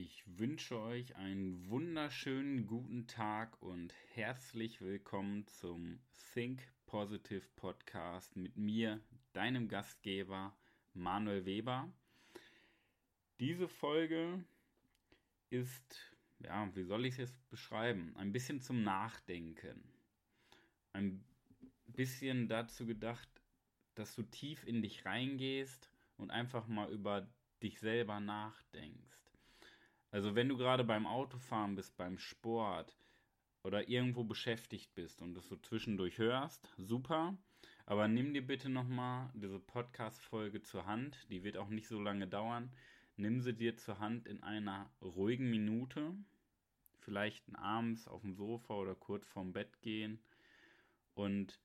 Ich wünsche euch einen wunderschönen guten Tag und herzlich willkommen zum Think Positive Podcast mit mir, deinem Gastgeber Manuel Weber. Diese Folge ist, ja, wie soll ich es jetzt beschreiben? Ein bisschen zum Nachdenken. Ein bisschen dazu gedacht, dass du tief in dich reingehst und einfach mal über dich selber nachdenkst. Also wenn du gerade beim Autofahren bist, beim Sport oder irgendwo beschäftigt bist und das so zwischendurch hörst, super. Aber nimm dir bitte nochmal diese Podcast-Folge zur Hand. Die wird auch nicht so lange dauern. Nimm sie dir zur Hand in einer ruhigen Minute. Vielleicht abends auf dem Sofa oder kurz vorm Bett gehen. Und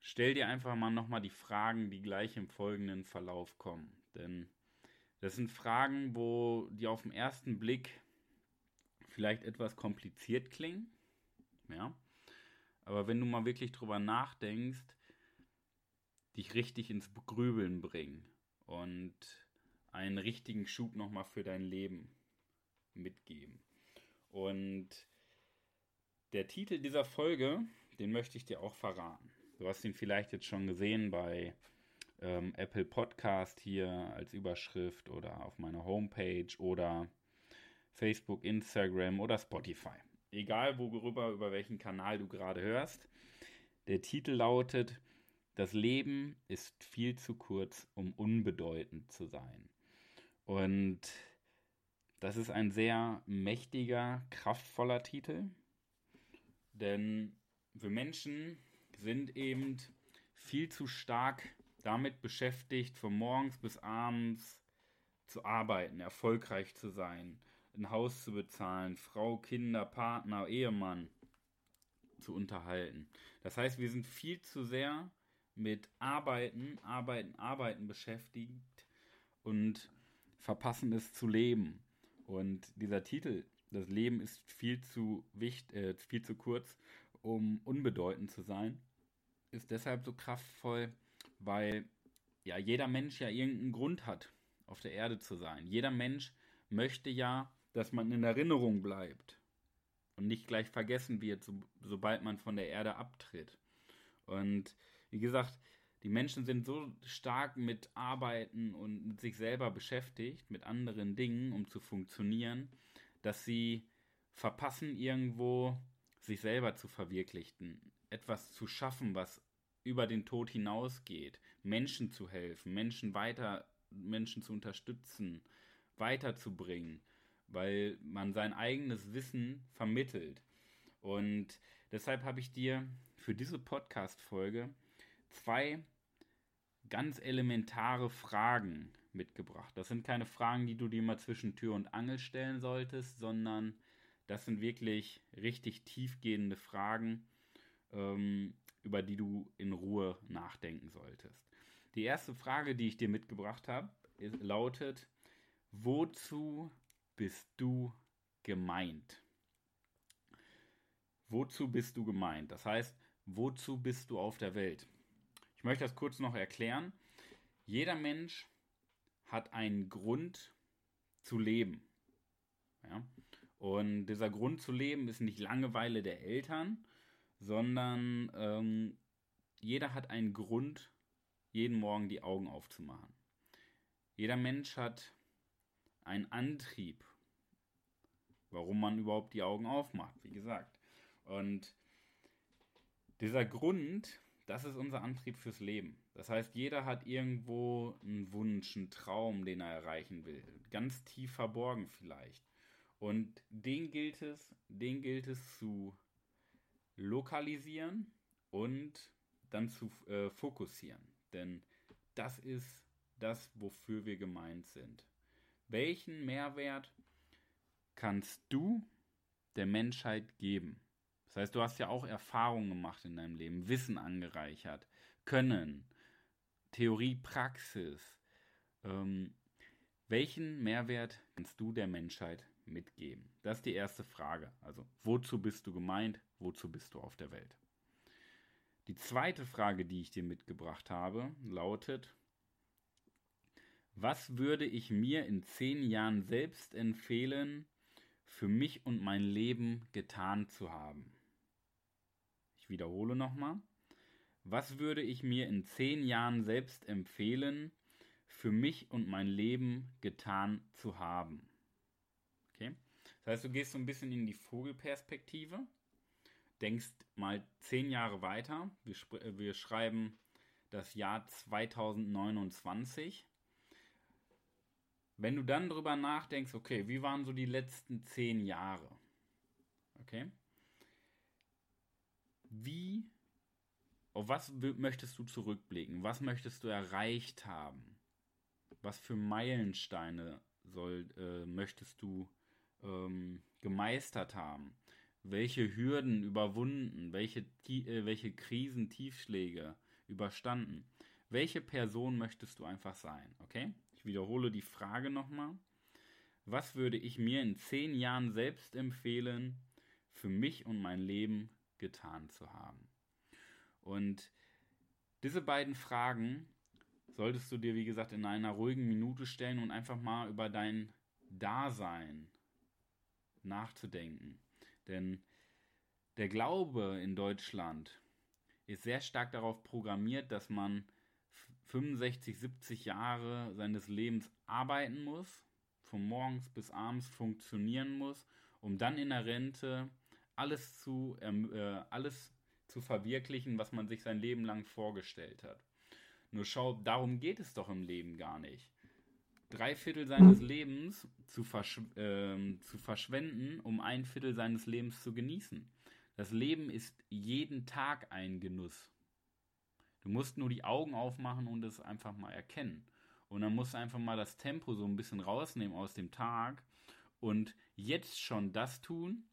stell dir einfach mal nochmal die Fragen, die gleich im folgenden Verlauf kommen. Denn das sind Fragen, wo die auf den ersten Blick vielleicht etwas kompliziert klingen. Ja. Aber wenn du mal wirklich drüber nachdenkst, dich richtig ins Grübeln bringen und einen richtigen Schub nochmal für dein Leben mitgeben. Und der Titel dieser Folge, den möchte ich dir auch verraten. Du hast ihn vielleicht jetzt schon gesehen bei ähm, Apple Podcast hier als Überschrift oder auf meiner Homepage oder Facebook, Instagram oder Spotify. Egal worüber, über welchen Kanal du gerade hörst. Der Titel lautet Das Leben ist viel zu kurz, um unbedeutend zu sein. Und das ist ein sehr mächtiger, kraftvoller Titel. Denn wir Menschen sind eben viel zu stark damit beschäftigt, von morgens bis abends zu arbeiten, erfolgreich zu sein, ein Haus zu bezahlen, Frau, Kinder, Partner, Ehemann zu unterhalten. Das heißt, wir sind viel zu sehr mit Arbeiten, Arbeiten, Arbeiten beschäftigt und verpassen es zu leben. Und dieser Titel, das Leben ist viel zu wichtig, äh, viel zu kurz, um unbedeutend zu sein, ist deshalb so kraftvoll, weil ja jeder Mensch ja irgendeinen Grund hat, auf der Erde zu sein. Jeder Mensch möchte ja, dass man in Erinnerung bleibt und nicht gleich vergessen wird, so, sobald man von der Erde abtritt. Und wie gesagt, die Menschen sind so stark mit Arbeiten und mit sich selber beschäftigt, mit anderen Dingen, um zu funktionieren, dass sie verpassen, irgendwo sich selber zu verwirklichen, etwas zu schaffen, was über den Tod hinausgeht, Menschen zu helfen, Menschen weiter, Menschen zu unterstützen, weiterzubringen, weil man sein eigenes Wissen vermittelt. Und deshalb habe ich dir für diese Podcast-Folge zwei ganz elementare Fragen mitgebracht. Das sind keine Fragen, die du dir mal zwischen Tür und Angel stellen solltest, sondern das sind wirklich richtig tiefgehende Fragen, ähm, über die du in Ruhe nachdenken solltest. Die erste Frage, die ich dir mitgebracht habe, lautet, wozu bist du gemeint? Wozu bist du gemeint? Das heißt, wozu bist du auf der Welt? Ich möchte das kurz noch erklären. Jeder Mensch hat einen Grund zu leben. Ja? Und dieser Grund zu leben ist nicht Langeweile der Eltern, sondern ähm, jeder hat einen Grund, jeden Morgen die Augen aufzumachen. Jeder Mensch hat einen Antrieb, warum man überhaupt die Augen aufmacht, wie gesagt. Und dieser Grund, das ist unser Antrieb fürs Leben. Das heißt, jeder hat irgendwo einen Wunsch, einen Traum, den er erreichen will. Ganz tief verborgen vielleicht. Und den gilt es, den gilt es zu lokalisieren und dann zu äh, fokussieren. Denn das ist das, wofür wir gemeint sind. Welchen Mehrwert kannst du der Menschheit geben? Das heißt, du hast ja auch Erfahrungen gemacht in deinem Leben, Wissen angereichert, Können, Theorie, Praxis. Ähm, welchen Mehrwert kannst du der Menschheit mitgeben? Das ist die erste Frage. Also, wozu bist du gemeint? Wozu bist du auf der Welt? Die zweite Frage, die ich dir mitgebracht habe, lautet, Was würde ich mir in zehn Jahren selbst empfehlen, für mich und mein Leben getan zu haben? Ich wiederhole nochmal. Was würde ich mir in zehn Jahren selbst empfehlen, für mich und mein Leben getan zu haben? Okay? Das heißt, du gehst so ein bisschen in die Vogelperspektive, denkst mal zehn Jahre weiter. Wir, äh, wir schreiben das Jahr 2029 wenn du dann drüber nachdenkst, okay, wie waren so die letzten zehn Jahre? Okay? Wie, auf was möchtest du zurückblicken? Was möchtest du erreicht haben? Was für Meilensteine soll, äh, möchtest du ähm, gemeistert haben? Welche Hürden überwunden? Welche, äh, welche Krisen, Tiefschläge überstanden? Welche Person möchtest du einfach sein? Okay? Ich wiederhole die Frage nochmal. Was würde ich mir in zehn Jahren selbst empfehlen, für mich und mein Leben getan zu haben? Und diese beiden Fragen solltest du dir, wie gesagt, in einer ruhigen Minute stellen und einfach mal über dein Dasein nachzudenken. Denn der Glaube in Deutschland ist sehr stark darauf programmiert, dass man 65, 70 Jahre seines Lebens arbeiten muss, von morgens bis abends funktionieren muss, um dann in der Rente alles zu, äh, alles zu verwirklichen, was man sich sein Leben lang vorgestellt hat. Nur schau, darum geht es doch im Leben gar nicht. Drei Viertel seines Lebens zu, verschw äh, zu verschwenden, um ein Viertel seines Lebens zu genießen. Das Leben ist jeden Tag ein Genuss. Du musst nur die Augen aufmachen und es einfach mal erkennen. Und dann musst du einfach mal das Tempo so ein bisschen rausnehmen aus dem Tag und jetzt schon das tun,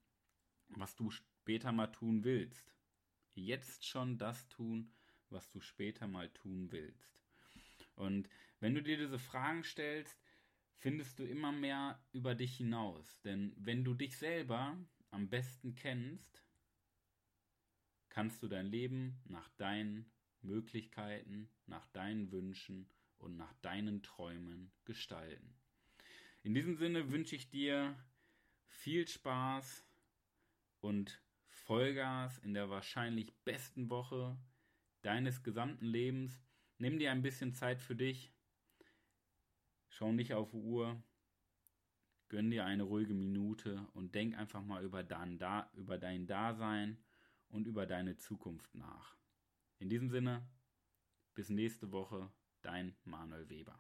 was du später mal tun willst. Jetzt schon das tun, was du später mal tun willst. Und wenn du dir diese Fragen stellst, findest du immer mehr über dich hinaus. Denn wenn du dich selber am besten kennst, kannst du dein Leben nach deinen Möglichkeiten nach deinen Wünschen und nach deinen Träumen gestalten. In diesem Sinne wünsche ich dir viel Spaß und Vollgas in der wahrscheinlich besten Woche deines gesamten Lebens. Nimm dir ein bisschen Zeit für dich. Schau nicht auf die Uhr. Gönn dir eine ruhige Minute und denk einfach mal über dein, über dein Dasein und über deine Zukunft nach. In diesem Sinne, bis nächste Woche, dein Manuel Weber.